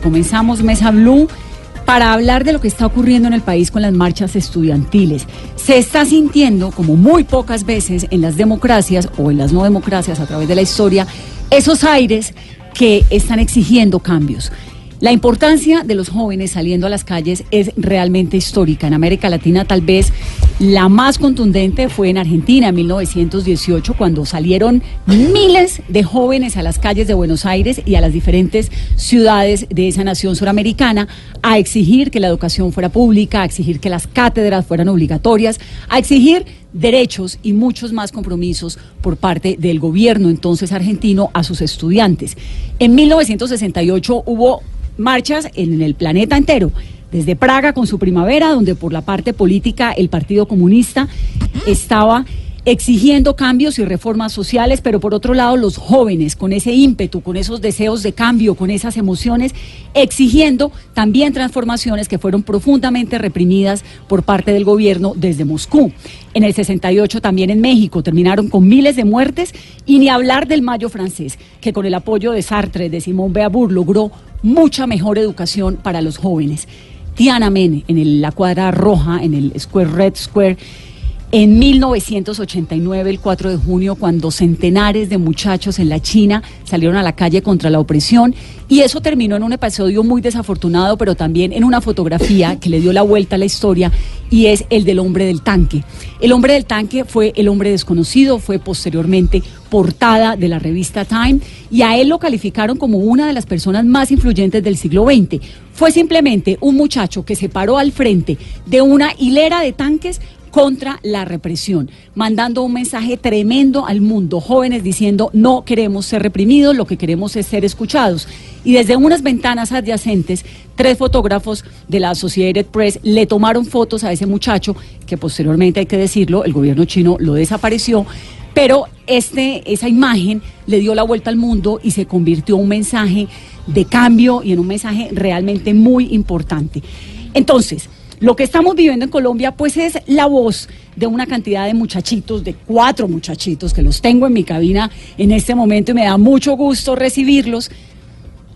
Comenzamos Mesa Blue para hablar de lo que está ocurriendo en el país con las marchas estudiantiles. Se está sintiendo, como muy pocas veces en las democracias o en las no democracias a través de la historia, esos aires que están exigiendo cambios. La importancia de los jóvenes saliendo a las calles es realmente histórica. En América Latina tal vez la más contundente fue en Argentina en 1918 cuando salieron miles de jóvenes a las calles de Buenos Aires y a las diferentes ciudades de esa nación suramericana a exigir que la educación fuera pública, a exigir que las cátedras fueran obligatorias, a exigir derechos y muchos más compromisos por parte del gobierno entonces argentino a sus estudiantes. En 1968 hubo marchas en el planeta entero. Desde Praga con su primavera, donde por la parte política el Partido Comunista estaba exigiendo cambios y reformas sociales, pero por otro lado los jóvenes con ese ímpetu, con esos deseos de cambio, con esas emociones, exigiendo también transformaciones que fueron profundamente reprimidas por parte del gobierno desde Moscú. En el 68 también en México terminaron con miles de muertes y ni hablar del Mayo francés, que con el apoyo de Sartre, de Simón Beauvoir, logró mucha mejor educación para los jóvenes. Tiananmen, en la cuadra roja, en el Square Red Square, en 1989, el 4 de junio, cuando centenares de muchachos en la China salieron a la calle contra la opresión y eso terminó en un episodio muy desafortunado, pero también en una fotografía que le dio la vuelta a la historia y es el del hombre del tanque. El hombre del tanque fue el hombre desconocido, fue posteriormente portada de la revista Time y a él lo calificaron como una de las personas más influyentes del siglo XX. Fue simplemente un muchacho que se paró al frente de una hilera de tanques contra la represión, mandando un mensaje tremendo al mundo, jóvenes diciendo no queremos ser reprimidos, lo que queremos es ser escuchados. Y desde unas ventanas adyacentes, tres fotógrafos de la Associated Press le tomaron fotos a ese muchacho, que posteriormente hay que decirlo, el gobierno chino lo desapareció, pero este, esa imagen le dio la vuelta al mundo y se convirtió en un mensaje de cambio y en un mensaje realmente muy importante. Entonces, lo que estamos viviendo en Colombia, pues es la voz de una cantidad de muchachitos, de cuatro muchachitos que los tengo en mi cabina en este momento y me da mucho gusto recibirlos,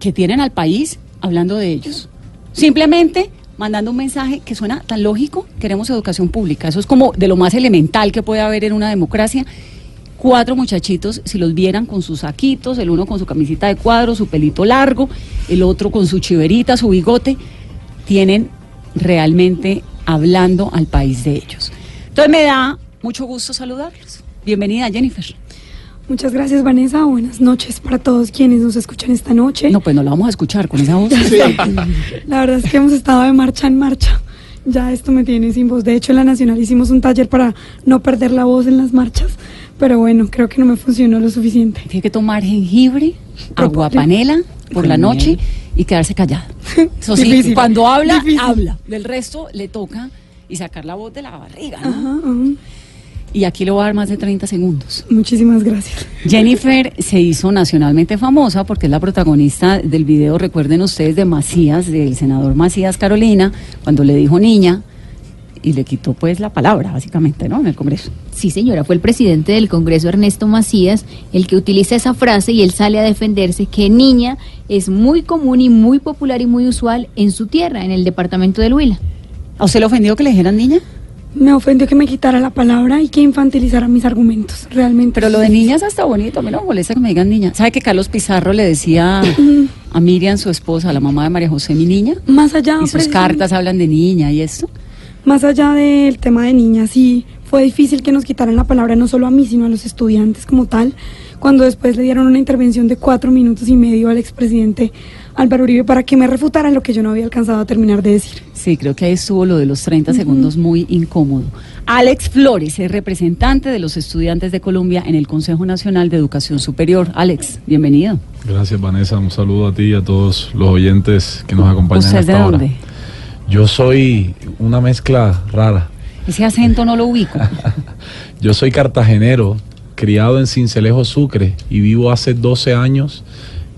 que tienen al país hablando de ellos. Simplemente mandando un mensaje que suena tan lógico, queremos educación pública. Eso es como de lo más elemental que puede haber en una democracia. Cuatro muchachitos, si los vieran con sus saquitos, el uno con su camisita de cuadro, su pelito largo, el otro con su chiverita, su bigote, tienen realmente hablando al país de ellos. Entonces me da mucho gusto saludarlos. Bienvenida, Jennifer. Muchas gracias, Vanessa. Buenas noches para todos quienes nos escuchan esta noche. No, pues no la vamos a escuchar con esa voz. la verdad es que hemos estado de marcha en marcha. Ya esto me tiene sin voz. De hecho, en la Nacional hicimos un taller para no perder la voz en las marchas. Pero bueno, creo que no me funcionó lo suficiente. Tiene que tomar jengibre, agua panela por la noche y quedarse callada. Eso sí, cuando habla, habla. Del resto le toca y sacar la voz de la barriga. Y aquí le voy a dar más de 30 segundos. Muchísimas gracias. Jennifer se hizo nacionalmente famosa porque es la protagonista del video, recuerden ustedes, de Macías, del senador Macías Carolina, cuando le dijo niña y le quitó pues la palabra, básicamente, ¿no? En el Congreso. Sí, señora, fue el presidente del Congreso, Ernesto Macías, el que utiliza esa frase y él sale a defenderse que niña es muy común y muy popular y muy usual en su tierra, en el departamento del Huila. ¿A usted le ofendió que le dijeran niña? Me ofendió que me quitara la palabra y que infantilizara mis argumentos, realmente. Pero lo de niña es hasta bonito, a mí no me molesta que me digan niña. ¿Sabe que Carlos Pizarro le decía a Miriam, su esposa, la mamá de María José, mi niña? Más allá. Y sus cartas hablan de niña y esto. Más allá del tema de niñas, sí fue difícil que nos quitaran la palabra no solo a mí, sino a los estudiantes como tal, cuando después le dieron una intervención de cuatro minutos y medio al expresidente Álvaro Uribe para que me refutaran lo que yo no había alcanzado a terminar de decir. Sí, creo que ahí estuvo lo de los 30 segundos muy incómodo. Alex Flores es representante de los estudiantes de Colombia en el Consejo Nacional de Educación Superior. Alex, bienvenido. Gracias, Vanessa. Un saludo a ti y a todos los oyentes que nos acompañan. ¿Usted de dónde? Yo soy una mezcla rara. Ese acento no lo ubico. Yo soy cartagenero, criado en Cincelejo, Sucre, y vivo hace 12 años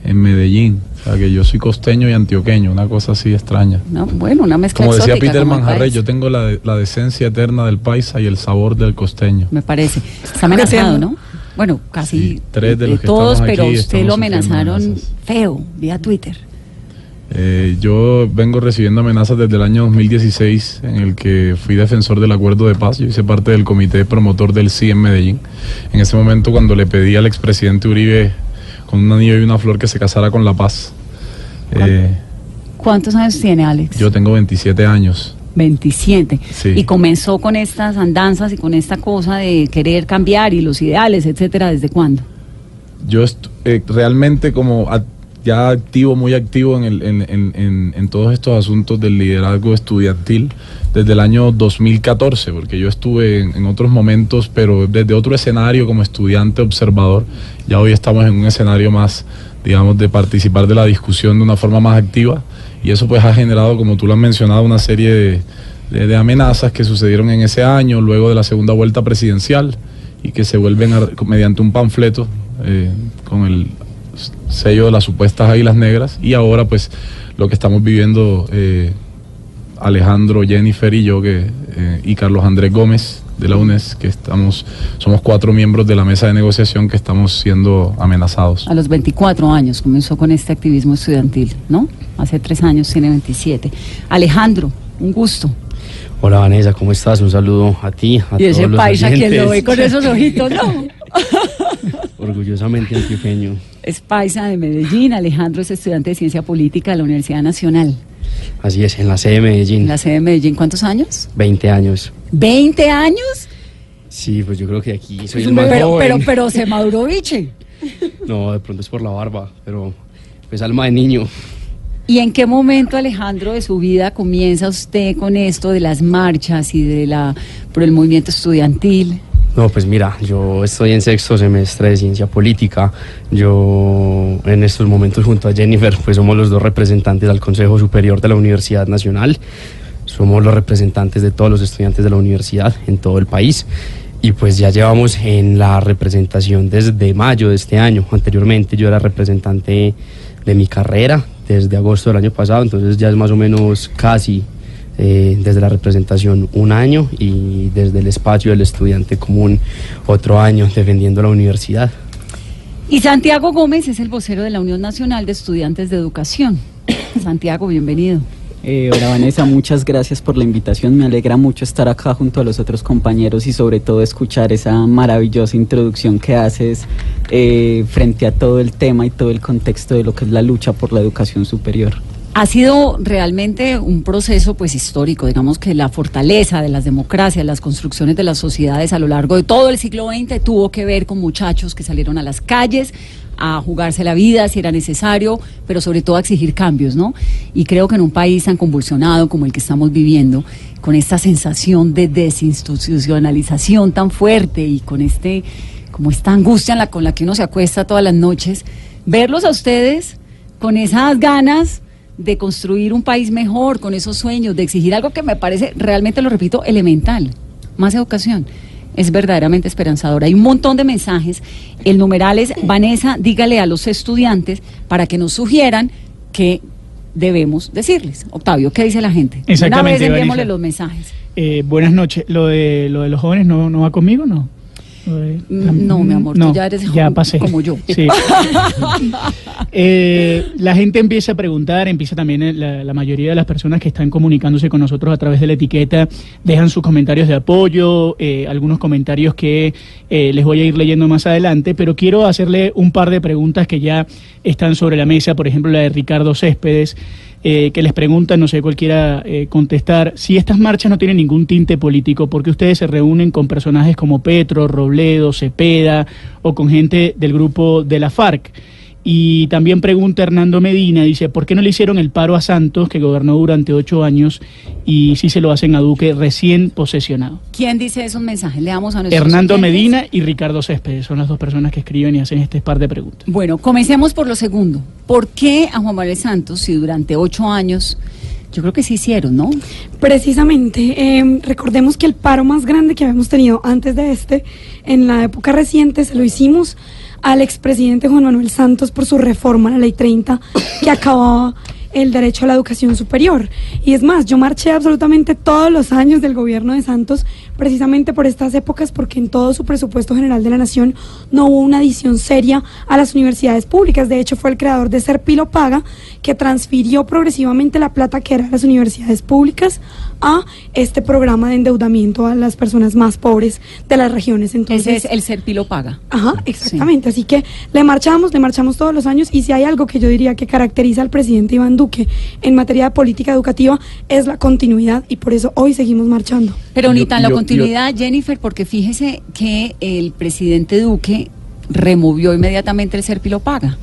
en Medellín. O sea que yo soy costeño y antioqueño, una cosa así extraña. No, bueno, una mezcla Como decía Peter Manjarre, yo tengo la, la, decencia eterna del paisa y el sabor del costeño. Me parece. Está amenazado, ¿no? Bueno, casi tres de los todos, pero usted lo amenazaron feo vía Twitter. Eh, yo vengo recibiendo amenazas desde el año 2016 en el que fui defensor del acuerdo de paz. Yo hice parte del comité promotor del sí en Medellín. En ese momento cuando le pedí al expresidente Uribe con un anillo y una flor que se casara con la paz. Eh, ¿Cuántos años tiene Alex? Yo tengo 27 años. 27. Y comenzó con estas andanzas y con esta cosa de querer cambiar y los ideales, etcétera, ¿desde cuándo? Yo eh, realmente como ya activo, muy activo en, el, en, en, todos estos asuntos del liderazgo estudiantil desde el año 2014, porque yo estuve en, otros momentos, pero desde otro escenario como estudiante observador, ya hoy estamos en un escenario más, digamos, de participar de la discusión de una forma más activa, y eso pues ha generado, como tú lo has mencionado, una serie de, amenazas que sucedieron en ese año, luego de la segunda vuelta presidencial, y que se vuelven mediante un panfleto eh, con el sello de las supuestas águilas negras y ahora pues lo que estamos viviendo eh, Alejandro, Jennifer y yo que, eh, y Carlos Andrés Gómez de la UNES, que estamos, somos cuatro miembros de la mesa de negociación que estamos siendo amenazados. A los 24 años comenzó con este activismo estudiantil, ¿no? Hace tres años tiene 27. Alejandro, un gusto. Hola Vanessa, ¿cómo estás? Un saludo a ti, a y ese paisa que lo ve con esos ojitos, ¿no? Orgullosamente antioqueño. Es paisa de Medellín. Alejandro es estudiante de Ciencia Política de la Universidad Nacional. Así es, en la sede de Medellín. ¿En la sede de Medellín cuántos años? Veinte años. ¿Veinte años? Sí, pues yo creo que aquí soy pues el más pero, Pero, pero se maduró biche. No, de pronto es por la barba, pero pues alma de niño. ¿Y en qué momento, Alejandro, de su vida comienza usted con esto de las marchas y de la por el movimiento estudiantil? No, pues mira, yo estoy en sexto semestre de ciencia política. Yo en estos momentos junto a Jennifer, pues somos los dos representantes al Consejo Superior de la Universidad Nacional. Somos los representantes de todos los estudiantes de la universidad en todo el país. Y pues ya llevamos en la representación desde mayo de este año. Anteriormente yo era representante de mi carrera desde agosto del año pasado, entonces ya es más o menos casi eh, desde la representación un año y desde el espacio del estudiante común otro año defendiendo la universidad. Y Santiago Gómez es el vocero de la Unión Nacional de Estudiantes de Educación. Santiago, bienvenido. Eh, hola Vanessa, muchas gracias por la invitación. Me alegra mucho estar acá junto a los otros compañeros y sobre todo escuchar esa maravillosa introducción que haces eh, frente a todo el tema y todo el contexto de lo que es la lucha por la educación superior. Ha sido realmente un proceso pues histórico, digamos que la fortaleza de las democracias, las construcciones de las sociedades a lo largo de todo el siglo XX tuvo que ver con muchachos que salieron a las calles a jugarse la vida si era necesario, pero sobre todo a exigir cambios, ¿no? Y creo que en un país tan convulsionado como el que estamos viviendo, con esta sensación de desinstitucionalización tan fuerte y con este como esta angustia con la que uno se acuesta todas las noches, verlos a ustedes con esas ganas de construir un país mejor, con esos sueños, de exigir algo que me parece, realmente lo repito, elemental, más educación. Es verdaderamente esperanzador. Hay un montón de mensajes. El numeral es, Vanessa, dígale a los estudiantes para que nos sugieran que debemos decirles. Octavio, ¿qué dice la gente? Exactamente. Una vez enviémosle los mensajes. Eh, buenas noches. Lo de, lo de los jóvenes no, no va conmigo, ¿no? Mm, no, mi amor, tú ya eres ya pasé. como yo. Eh, la gente empieza a preguntar, empieza también eh, la, mayoría de las personas que están comunicándose con nosotros a través de la etiqueta, dejan sus comentarios de apoyo, eh, algunos comentarios que les voy a ir leyendo más adelante, pero quiero hacerle un par de preguntas que ya están sobre la mesa, por ejemplo la de Ricardo Céspedes. Eh, que les preguntan, no sé cualquiera eh, contestar, si estas marchas no tienen ningún tinte político, porque ustedes se reúnen con personajes como Petro, Robledo, Cepeda o con gente del grupo de la FARC. Y también pregunta Hernando Medina, dice, ¿por qué no le hicieron el paro a Santos, que gobernó durante ocho años, y si se lo hacen a Duque recién posesionado? ¿Quién dice esos mensajes? Le damos a nuestros Hernando Medina y Ricardo Céspedes son las dos personas que escriben y hacen este par de preguntas. Bueno, comencemos por lo segundo. ¿Por qué a Juan Manuel Santos, si durante ocho años yo creo que sí hicieron, ¿no? Precisamente. Em, recordemos que el paro más grande que habíamos tenido antes de este, en la época reciente, se lo hicimos al expresidente Juan Manuel Santos por su reforma a la ley 30 que acababa el derecho a la educación superior. Y es más, yo marché absolutamente todos los años del gobierno de Santos precisamente por estas épocas porque en todo su presupuesto general de la nación no hubo una adición seria a las universidades públicas. De hecho, fue el creador de Serpilo Paga que transfirió progresivamente la plata que eran las universidades públicas a este programa de endeudamiento a las personas más pobres de las regiones. Entonces, Ese es el Serpilo Paga. Ajá, exactamente. Así que le marchamos, le marchamos todos los años y si hay algo que yo diría que caracteriza al presidente Iván Duque en materia de política educativa es la continuidad y por eso hoy seguimos marchando. Pero ni Yo- tan yo- continuidad, Jennifer, porque fíjese que el presidente Duque removió inmediatamente el Serpilo Paga.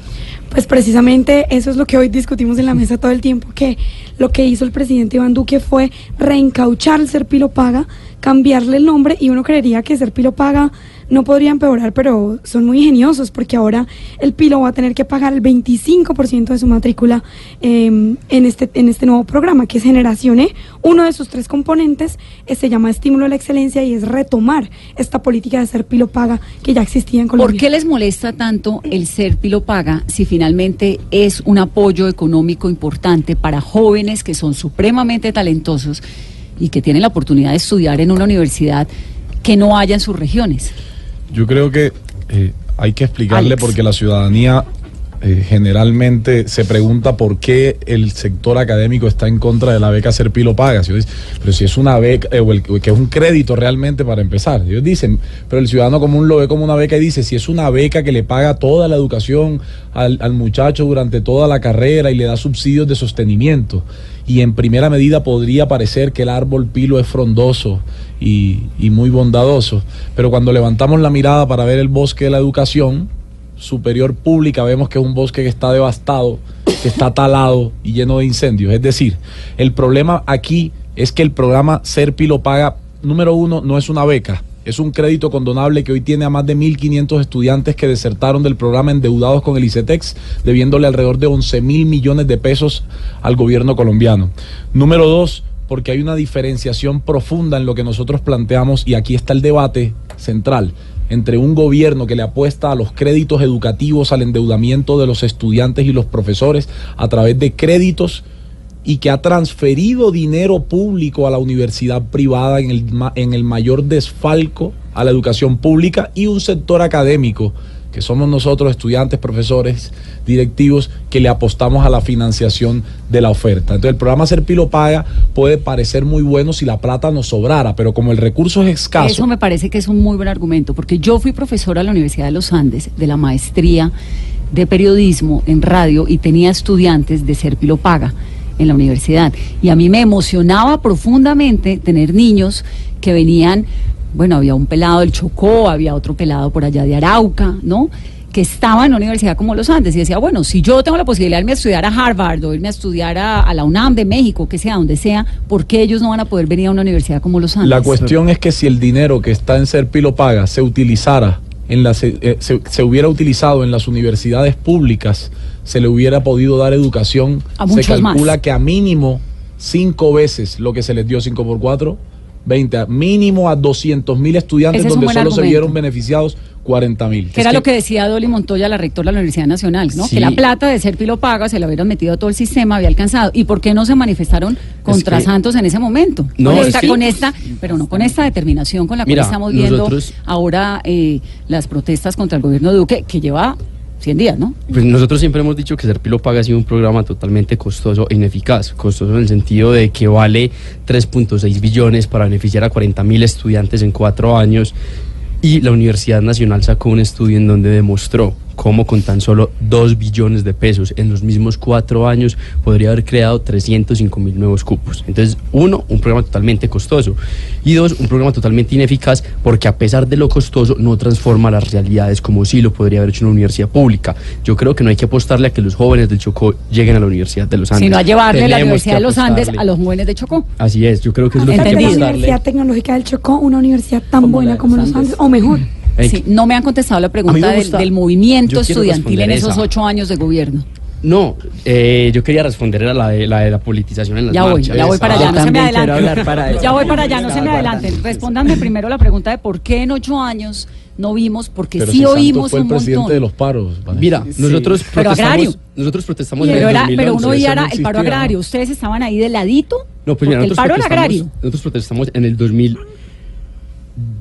Pues precisamente eso es lo que hoy discutimos en la mesa todo el tiempo, que lo que hizo el presidente Iván Duque fue reencauchar el Serpilo Paga, cambiarle el nombre y uno creería que Serpilo Paga no podría empeorar, pero son muy ingeniosos porque ahora el Pilo va a tener que pagar el 25% de su matrícula eh, en, este, en este nuevo programa que es Generación E. Uno de sus tres componentes eh, se llama Estímulo a la Excelencia y es retomar esta política de Serpilo Paga que ya existía en Colombia. ¿Por qué les molesta tanto el Serpilo Paga si finalmente es un apoyo económico importante para jóvenes que son supremamente talentosos y que tienen la oportunidad de estudiar en una universidad que no haya en sus regiones? Yo creo que eh, hay que explicarle Alex. porque la ciudadanía eh, generalmente se pregunta por qué el sector académico está en contra de la beca Serpilo Paga. Si pero si es una beca, eh, o el- que es un crédito realmente para empezar. Ellos dicen, pero el ciudadano común lo ve como una beca y dice, si es una beca que le paga toda la educación al, al muchacho durante toda la carrera y le da subsidios de sostenimiento. Y en primera medida podría parecer que el árbol pilo es frondoso y, y muy bondadoso, pero cuando levantamos la mirada para ver el bosque de la educación superior pública, vemos que es un bosque que está devastado, que está talado y lleno de incendios. Es decir, el problema aquí es que el programa Serpilo Paga, número uno, no es una beca. Es un crédito condonable que hoy tiene a más de 1.500 estudiantes que desertaron del programa endeudados con el ICETEX, debiéndole alrededor de 11 mil millones de pesos al gobierno colombiano. Número dos, porque hay una diferenciación profunda en lo que nosotros planteamos y aquí está el debate central entre un gobierno que le apuesta a los créditos educativos, al endeudamiento de los estudiantes y los profesores a través de créditos y que ha transferido dinero público a la universidad privada en el, en el mayor desfalco a la educación pública y un sector académico que somos nosotros estudiantes, profesores, directivos, que le apostamos a la financiación de la oferta. Entonces el programa Serpilo Paga puede parecer muy bueno si la plata nos sobrara, pero como el recurso es escaso, Eso me parece que es un muy buen argumento, porque yo fui profesora a la Universidad de los Andes de la maestría de periodismo en radio y tenía estudiantes de Serpilo Paga en la universidad. Y a mí me emocionaba profundamente tener niños que venían, bueno, había un pelado del Chocó, había otro pelado por allá de Arauca, ¿no? que estaba en una universidad como los Andes y decía, bueno, si yo tengo la posibilidad de irme a estudiar a Harvard o irme a estudiar a, a la UNAM de México, que sea, donde sea, ¿por qué ellos no van a poder venir a una universidad como los Andes? La cuestión es que si el dinero que está en Serpilo Paga se utilizara en las, eh, se, se hubiera utilizado en las universidades públicas, se le hubiera podido dar educación. A se calcula más. que a mínimo cinco veces lo que se les dio 5 por 4, 20, a mínimo a 200 mil estudiantes es donde solo se vieron beneficiados 40 mil. Que era lo que decía Dolly Montoya, la rectora de la Universidad Nacional, ¿no? Sí. Que la plata de Serpilo Paga se la hubieran metido a todo el sistema, había alcanzado. ¿Y por qué no se manifestaron contra que- Santos en ese momento? No, con, es esta, que- con esta, pero no con esta determinación con la Mira, cual estamos viendo nosotros- ahora eh, las protestas contra el gobierno de Duque, que lleva 100 días, ¿no? Pues nosotros siempre hemos dicho que Serpilo Paga ha sido un programa totalmente costoso e ineficaz. Costoso en el sentido de que vale 3.6 billones para beneficiar a 40 mil estudiantes en cuatro años. Y la Universidad Nacional sacó un estudio en donde demostró cómo con tan solo 2 billones de pesos en los mismos cuatro años podría haber creado 305 mil nuevos cupos. Entonces, uno, un programa totalmente costoso. Y dos, un programa totalmente ineficaz porque a pesar de lo costoso no transforma las realidades como sí lo podría haber hecho una universidad pública. Yo creo que no hay que apostarle a que los jóvenes del Chocó lleguen a la Universidad de los Andes. Sino a llevarle la Tenemos Universidad que de los Andes apostarle. a los jóvenes de Chocó. Así es, yo creo que es lo que hay que la Entendido. Universidad Tecnológica del Chocó una universidad tan Como buena la como los los Andes. Andes, o mejor. Sí, no me han contestado la pregunta del, movimiento estudiantil en esos esa. ocho años de gobierno. No, eh, yo quería responder a la de la, de la politización en las Ya voy, marchas. ya voy para allá, no se me adelanten. Ya voy para allá, no se me adelanten. Respóndanme primero la pregunta de por qué en ocho años no vimos, porque Pero sí oímos fue el un presidente montón. de los paros. Vanessa. Mira, Sí. nosotros Pero agrario. protestamos, nosotros protestamos en Pero, el era, pero 2011. uno veía no el paro agrario. Ustedes estaban ahí de ladito. No, pues mira, el nosotros paro era protestamos- agrario. Nosotros protestamos en el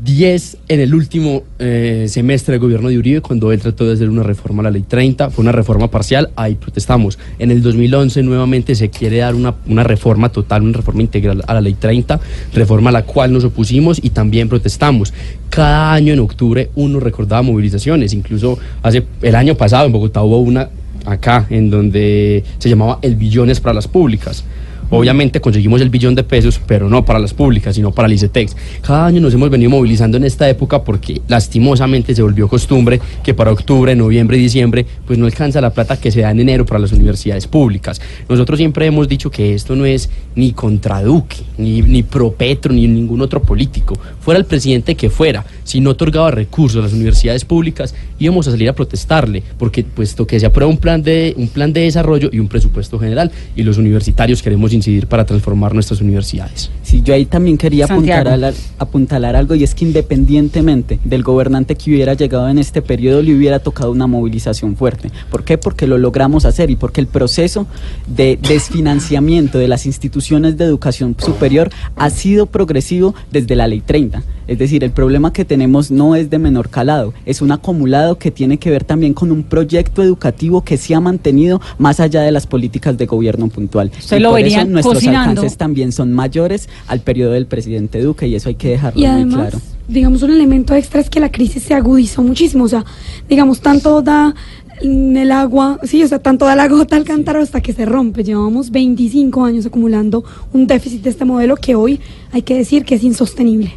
2010, en el último eh, semestre del gobierno de Uribe, cuando él trató de hacer una reforma a la ley 30, fue una reforma parcial, ahí protestamos. En el 2011 nuevamente se quiere dar una, una reforma total, una reforma integral a la ley 30, reforma a la cual nos opusimos y también protestamos. Cada año en octubre uno recordaba movilizaciones, incluso hace el año pasado en Bogotá hubo una acá en donde se llamaba el billones para las públicas. Obviamente conseguimos el billón de pesos, pero no para las públicas, sino para el ICETEX. Cada año nos hemos venido movilizando en esta época porque lastimosamente se volvió costumbre que para octubre, noviembre y diciembre pues no alcanza la plata que se da en enero para las universidades públicas. Nosotros siempre hemos dicho que esto no es ni contra Duque, ni, ni pro Petro, ni ningún otro político. Fuera el presidente que fuera, si no otorgaba recursos a las universidades públicas, íbamos a salir a protestarle, porque puesto que se aprueba un plan de, un plan de desarrollo y un presupuesto general, y los universitarios queremos incidir para transformar nuestras universidades. Sí, yo ahí también quería Santiago. apuntalar, apuntalar algo y es que independientemente del gobernante que hubiera llegado en este periodo le hubiera tocado una movilización fuerte. ¿Por qué? Porque lo logramos hacer y porque el proceso de desfinanciamiento de las instituciones de educación superior ha sido progresivo desde la ley 30. Es decir, el problema que tenemos no es de menor calado, es un acumulado que tiene que ver también con un proyecto educativo que se ha mantenido más allá de las políticas de gobierno puntual. Usted Y lo por eso nuestros cocinando. alcances también son mayores al periodo del presidente Duque y eso hay que dejarlo Y muy además, claro. digamos, un elemento extra es que la crisis se agudizó muchísimo. O sea, digamos, tanto da mm, el agua, sí, o sea, tanto da la gota al cántaro hasta que se rompe. Llevamos 25 años acumulando un déficit de este modelo que hoy hay que decir que es insostenible.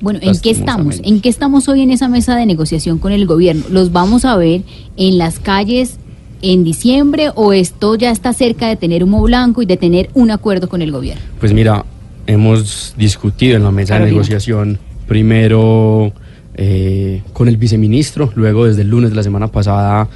Bueno, ¿en qué estamos? ¿En qué estamos hoy en esa mesa de negociación con el gobierno? ¿Los vamos a ver en las calles en diciembre o esto ya está cerca de tener humo blanco y de tener un acuerdo con el gobierno? Pues mira, hemos discutido en la mesa Carolina. de negociación primero eh, con el viceministro, luego desde el lunes de la semana pasada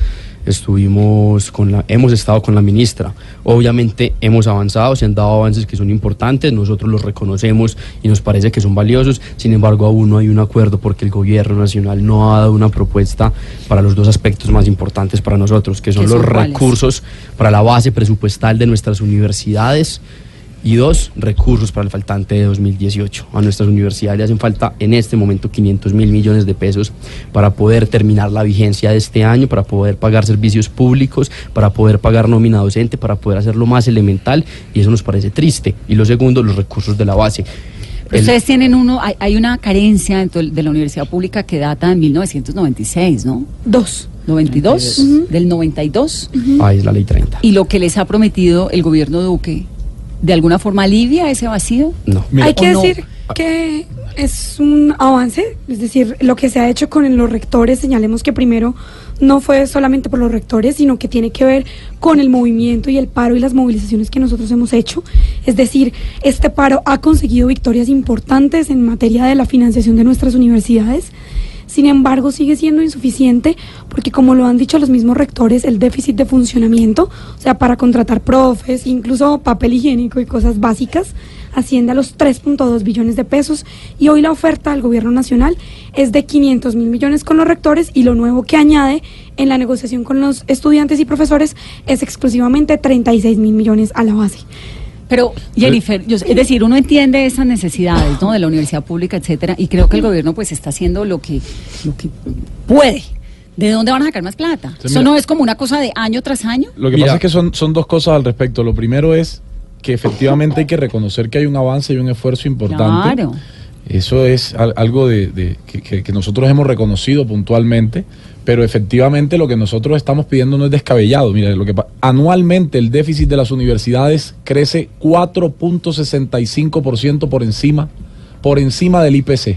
estuvimos con la, hemos estado con la ministra. Obviamente hemos avanzado, se han dado avances que son importantes, nosotros los reconocemos y nos parece que son valiosos, sin embargo aún no hay un acuerdo porque el gobierno nacional no ha dado una propuesta para los dos aspectos más importantes para nosotros, que son ¿Qué son los cuáles? recursos para la base presupuestal de nuestras universidades y dos, recursos para el faltante de 2018. A nuestras universidades le hacen falta en este momento 500 mil millones de pesos para poder terminar la vigencia de este año, para poder pagar servicios públicos, para poder pagar nómina docente, para poder hacer lo más elemental y eso nos parece triste. Y lo segundo, los recursos de la base. Pero ustedes tienen uno, hay, hay una carencia dentro del- de la universidad pública que data de 1996, ¿no? Dos. 92, del 92. Ah, es la ley 30. Y lo que les ha prometido el gobierno Duque, ¿de alguna forma alivia ese vacío? No. Mira, Hay que decir que es un avance, es decir, lo que se ha hecho con los rectores, señalemos que primero no fue solamente por los rectores, sino que tiene que ver con el movimiento y el paro y las movilizaciones que nosotros hemos hecho. Es decir, este paro ha conseguido victorias importantes en materia de la financiación de nuestras universidades. Sin embargo, sigue siendo insuficiente porque, como lo han dicho los mismos rectores, el déficit de funcionamiento, o sea, para contratar profes, incluso papel higiénico y cosas básicas, asciende a los 3.2 billones de pesos y hoy la oferta del gobierno nacional es de 500 mil millones con los rectores y lo nuevo que añade en la negociación con los estudiantes y profesores es exclusivamente 36 mil millones a la base. Pero, Jennifer, yo sé- es decir, uno entiende esas necesidades, ¿no? De la universidad pública, etcétera, y creo que el gobierno, pues, está haciendo lo que, lo que puede. ¿De dónde van a sacar más plata? Sí, Eso mira. no es como una cosa de año tras año. Lo que Mira. pasa es que son, son dos cosas al respecto. Lo primero es que efectivamente hay que reconocer que hay un avance y un esfuerzo importante. Claro. Eso es al- algo de, de- que, que- que nosotros hemos reconocido puntualmente, pero efectivamente lo que nosotros estamos pidiendo no es descabellado. Mira, lo que anualmente el déficit de las universidades crece 4.65% por encima, por encima del IPC.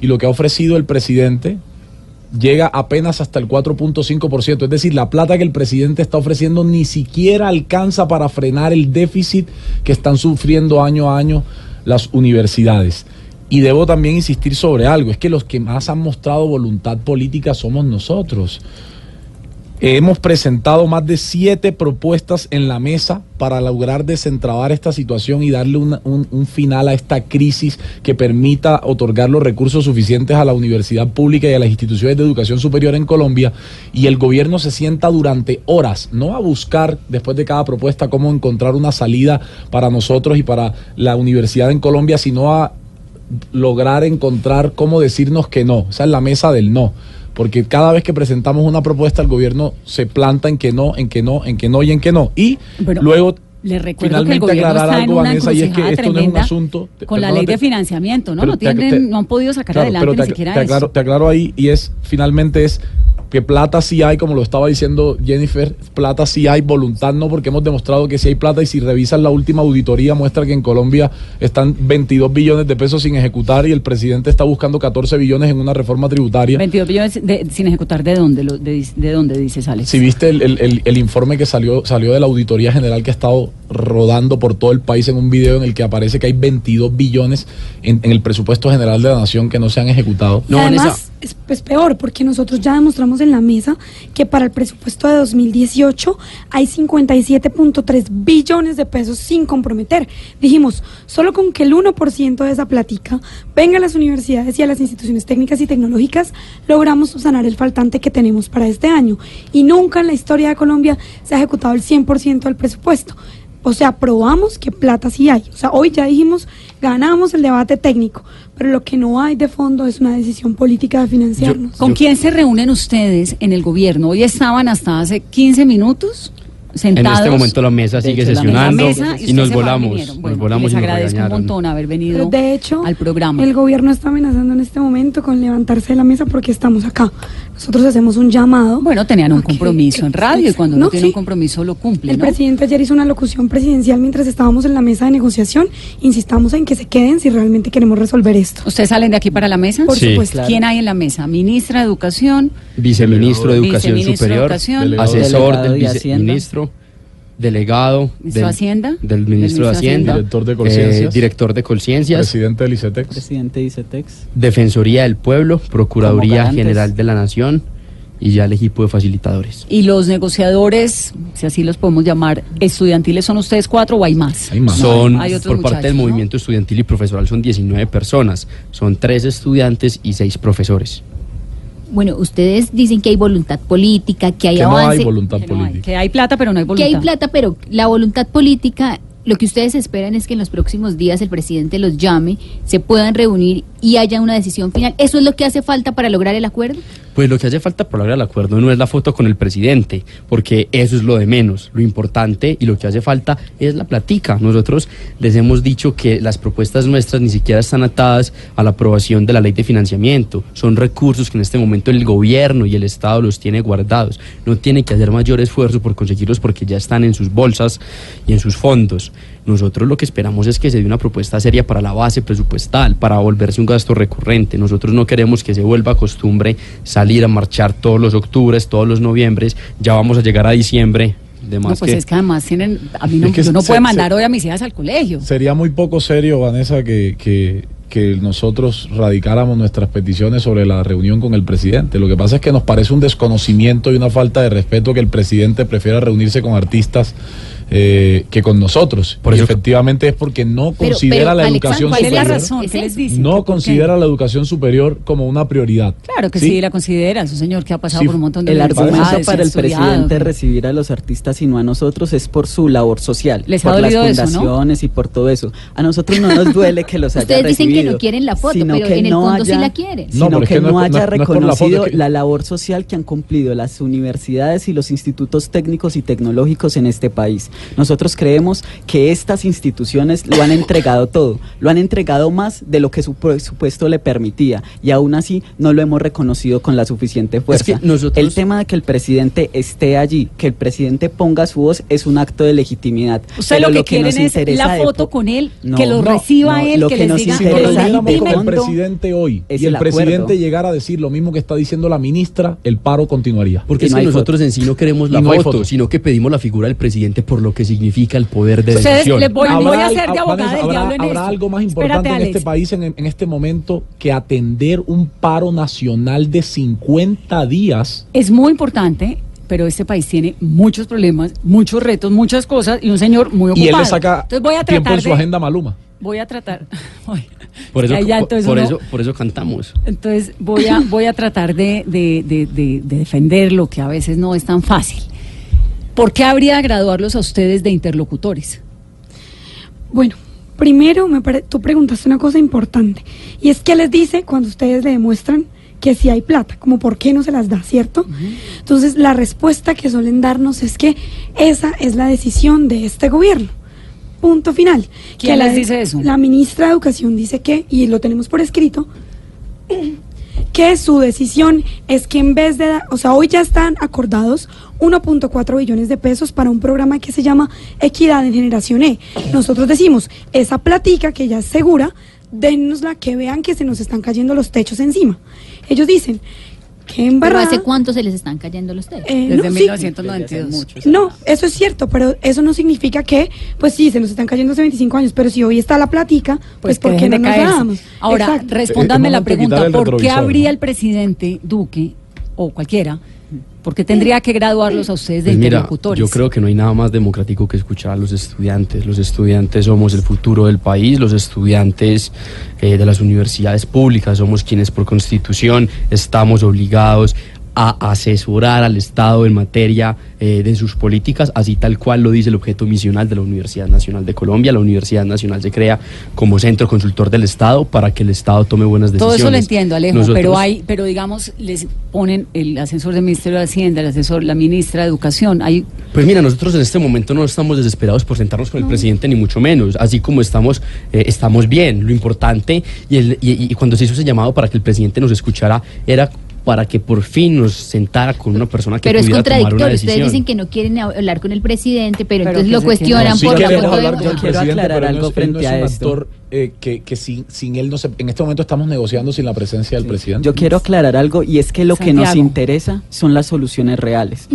Y lo que ha ofrecido el presidente llega apenas hasta el 4.5%. Es decir, la plata que el presidente está ofreciendo ni siquiera alcanza para frenar el déficit que están sufriendo año a año las universidades. Y debo también insistir sobre algo, es que los que más han mostrado voluntad política somos nosotros. Hemos presentado más de siete propuestas en la mesa para lograr desentrabar esta situación y darle un, un final a esta crisis que permita otorgar los recursos suficientes a la universidad pública y a las instituciones de educación superior en Colombia. Y el gobierno se sienta durante horas, no a buscar después de cada propuesta cómo encontrar una salida para nosotros y para la universidad en Colombia, sino a lograr encontrar cómo decirnos que no. Esa es la mesa del no. Porque cada vez que presentamos una propuesta, el gobierno se planta en que no, en que no, en que no y en que no. Y Bueno, luego Le recuerdo que el finalmente gobierno aclarar está en algo, una Vanessa, y es que esto no es un asunto. con la ley de financiamiento, ¿no? No, te- tienen, te- no han podido sacar Claro, adelante pero ni te, siquiera te eso. aclaro, te aclaro ahí y es finalmente es que plata sí hay, como lo estaba diciendo Jennifer, plata sí hay, voluntad no, porque hemos demostrado que sí hay plata y si revisan la última auditoría muestra que en Colombia están 22 billones de pesos sin ejecutar y el presidente está buscando 14 billones en una reforma tributaria. 22 billones de- sin ejecutar, ¿de dónde, lo, de, de dónde dices, Alex? Si viste el, el- el- el informe que salió, salió de la Auditoría General que ha estado rodando por todo el país en un video en el que aparece que hay 22 billones en, en el presupuesto general de la nación que no se han ejecutado. Y además es, es peor porque nosotros ya demostramos en la mesa que para el presupuesto de 2018 hay 57.3 billones de pesos sin comprometer. Dijimos, solo con que el 1% de esa platica venga a las universidades y a las instituciones técnicas y tecnológicas, logramos subsanar el faltante que tenemos para este año. Y nunca en la historia de Colombia se ha ejecutado el 100% del presupuesto. O sea, probamos que plata sí hay. O sea, hoy ya dijimos, ganamos el debate técnico, pero lo que no hay de fondo es una decisión política de financiarnos. ¿Con quién se reúnen ustedes en el gobierno? Hoy estaban hasta hace 15 minutos En este momento la mesa sigue hecho, sesionando mesa, y nos volamos. Bueno, nos volamos les y nos agradezco un montón haber Pero venido de hecho, al programa. el gobierno está amenazando en este momento con levantarse de la mesa porque estamos acá. Nosotros hacemos un llamado. Bueno, tenían un que- compromiso en radio y cuando no, No, tiene sí. un compromiso lo cumple, El ¿no? presidente ayer hizo una locución presidencial mientras estábamos en la mesa de negociación. Insistamos en que se queden si realmente queremos resolver esto. ¿Ustedes salen de aquí para la mesa? Por Sí. supuesto. Claro. ¿Quién hay en la mesa? Ministra de Educación, Viceministro de Educación Viceministro de Superior, Educación, Delegado. asesor Delegado del viceministro, delegado del, de Hacienda, del ministro de Hacienda, Director de Colciencias. eh, director de Colciencias, Presidente del ICETEX. Presidente dice Tex. Defensoría del Pueblo, Procuraduría. General de la Nación y ya el equipo de facilitadores. y los negociadores, si así los podemos llamar, estudiantiles, ¿son ustedes cuatro o hay más? Hay más. Son, hay otros por parte del movimiento estudiantil y profesoral, son 19 personas. Son tres estudiantes y seis profesores. Bueno, ustedes dicen que hay voluntad política, que hay Que no avance, hay voluntad Que no hay, política. que hay plata, pero no hay que voluntad. hay plata, pero la voluntad política, lo que ustedes esperan es que en los próximos días el presidente los llame, se puedan reunir y haya una decisión final. ¿Eso es lo que hace falta para lograr el acuerdo? Pues lo que hace falta por lograr el acuerdo no es la foto con el presidente, porque eso es lo de menos. Lo importante y lo que hace falta es la platica. Nosotros les hemos dicho que las propuestas nuestras ni siquiera están atadas a la aprobación de la ley de financiamiento. Son recursos que en este momento el gobierno y el Estado los tiene guardados. No tiene que hacer mayor esfuerzo por conseguirlos porque ya están en sus bolsas y en sus fondos. Nosotros lo que esperamos es que se dé una propuesta seria para la base presupuestal, para volverse un gasto recurrente. Nosotros no queremos que se vuelva costumbre salir a marchar todos los octubres, todos los noviembres. Ya vamos a llegar a diciembre. De No, más pues que- es que además tienen, a mí no, Es que yo no se- puedo se- mandar hoy a mis hijas al colegio. Sería muy poco serio, Vanessa, que, que, que nosotros radicáramos nuestras peticiones sobre la reunión con el presidente. Lo que pasa es que nos parece un desconocimiento y una falta de respeto que el presidente prefiera reunirse con artistas eh, que con nosotros. Por y efectivamente es porque no Pero- considera pero, la educación ¿Cuál es la superior. razón? ¿Es ¿Qué les eso? dice? No considera la educación superior como una prioridad. Claro que sí, la considera, es un señor que ha pasado Sí, por un montón de El argumento para el presidente recibir a los artistas y no a nosotros es por su labor social, Les ha por las dolido eso, ¿no? fundaciones y por todo eso. A nosotros no nos duele que los haya Ustedes dicen que no quieren la foto, sino pero que en el no fondo sí haya- la quieren. No, Sino que, no haya no- no es por la foto, reconocido la labor social que han cumplido las universidades y los institutos técnicos y tecnológicos en este país. Nosotros creemos que estas instituciones lo han entregado todo, lo han entregado más de lo que su presupuesto le permitía y aún así no lo hemos reconocido con la suficiente fuerza. que nosotros- El tema de que el presidente esté allí, que el presidente ponga su voz es un acto de legitimidad. Ustedes Pero lo que nos quieren es interesa la foto con él, No, que lo no, reciba no, él, lo que, que les nos diga, Si nos interesa reuniéramos con el presidente hoy es y el, el presidente llegara a decir lo mismo que está diciendo la ministra, el paro continuaría. Porque es que hay nosotros foto. en sí no queremos la foto, foto. sino que pedimos la figura del presidente por lo que significa el poder de decisión. les voy, voy a ser de abogada Vanessa, del habrá- diablo en habrá esto. algo más Espérate, importante en Alex. este país en, en este momento que atender un paro nacional de 50 días. Es muy importante pero este país tiene muchos problemas, muchos retos, muchas cosas y un señor muy ocupado. Y él le saca Entonces voy a tiempo en su de- agenda Maluma. Voy a tratar. Por eso, Ya, por- entonces por, uno- eso, por eso cantamos. Entonces voy a, voy a tratar de, de- de- de- de defender lo que a veces no es tan fácil. ¿Por qué habría de graduarlos a ustedes de interlocutores? Bueno, primero me pare- tú preguntaste una cosa importante y es que les dice cuando ustedes le demuestran que sí hay plata, como por qué no se las da, ¿cierto? Entonces la respuesta que suelen darnos es que esa es la decisión de este gobierno. Punto final. ¿Quién que les dice eso? La ministra de Educación dice que, y lo tenemos por escrito, que su decisión es que en vez de, o sea, hoy ya están acordados 1.4 billones de pesos para un programa que se llama Equidad en Generación E. Nosotros decimos, esa platica que ya es segura, dennosla que vean que se nos están cayendo los techos encima. Ellos dicen que en ¿Pero verdad... hace cuánto se les están cayendo los techos? Eh, Desde no, sí. 1992. No, eso es cierto, pero eso no significa que, pues sí, se nos están cayendo hace 25 años, pero si hoy está la platica, pues, Pues ¿por qué no nos damos? Ahora, Exacto. respóndame Eh, la momento de pregunta, ¿por qué habría ¿no? el presidente Duque o cualquiera? Porque tendría que graduarlos a ustedes de Pues mira, interlocutores? yo creo que no hay nada más democrático que escuchar a los estudiantes. Los estudiantes somos el futuro del país, los estudiantes eh, de las universidades públicas somos quienes por constitución estamos obligados a asesorar al Estado en materia eh, de sus políticas, así tal cual lo dice el objeto misional de la Universidad Nacional de Colombia. La Universidad Nacional se crea como centro consultor del Estado para que el Estado tome buenas Todo decisiones. eso lo entiendo, Alejo, Nosotros- pero hay, pero digamos, les ponen el asesor del Ministerio de Hacienda, el asesor, la ministra de Educación, hay Pues mira, nosotros en este momento no estamos desesperados por sentarnos con el presidente, ni mucho menos. Así como estamos, eh, estamos bien. Lo importante, y, el- y- y cuando se hizo ese llamado para que el presidente nos escuchara, era para que por fin nos sentara con una persona que Pero es pudiera tomar una contradictorio. Ustedes decisión. dicen que no quieren hablar con el presidente, pero, Pero entonces lo cuestionan No, sí por la foto de- hablar con el Yo quiero aclarar pero no algo es- no frente es a un esto. actor eh, que, que sin, sin él no se... En este momento estamos negociando sin la presencia del presidente. Yo quiero aclarar algo y es que lo que nos Santiago. interesa son las soluciones reales.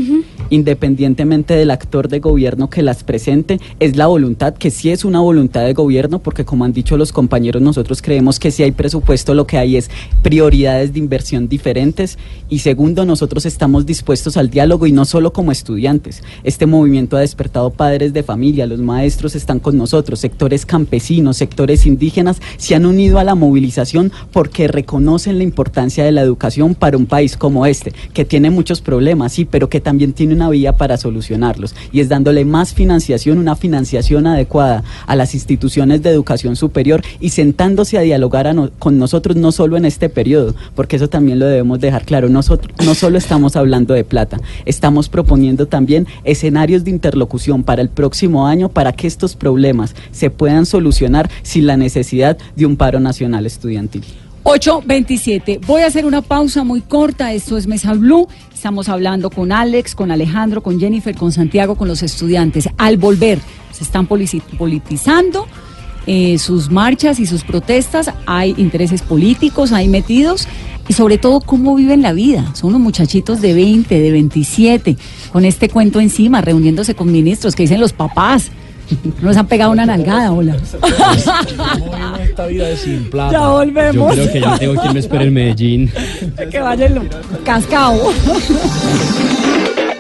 Independientemente del actor de gobierno que las presente, es la voluntad, que sí es una voluntad de gobierno, porque como han dicho los compañeros, nosotros creemos que si hay presupuesto lo que hay es prioridades de inversión diferentes y segundo, nosotros estamos dispuestos al diálogo y no solo como estudiantes. Este movimiento ha despertado padres de familia, los maestros están con nosotros, sectores campesinos, sectores indígenas se han unido a la movilización porque reconocen la importancia de la educación para un país como este, que tiene muchos problemas, sí, pero que también tiene una vía para solucionarlos y es dándole más financiación, una financiación adecuada a las instituciones de educación superior y sentándose a dialogar con nosotros no solo en este periodo, porque eso también lo debemos dejar claro, nosotros no solo estamos hablando de plata, estamos proponiendo también escenarios de interlocución para el próximo año para que estos problemas se puedan solucionar sin la necesidad de un paro nacional estudiantil. 8.27. Voy a hacer una pausa muy corta. Esto es Mesa Blue. Estamos hablando con Alex, con Alejandro, con Jennifer, con Santiago, con los estudiantes. Al volver, se están politizando eh, sus marchas y sus protestas. Hay intereses políticos ahí metidos. Y sobre todo, cómo viven la vida. Son unos muchachitos de 20, de 27, con este cuento encima, reuniéndose con ministros que dicen los papás. Nos han pegado una nalgada, hola. ¿Cómo vivimos esta vida de sin plata? Ya Yo volvemos. creo que ya tengo quien me espere en Medellín. que vaya el cascao.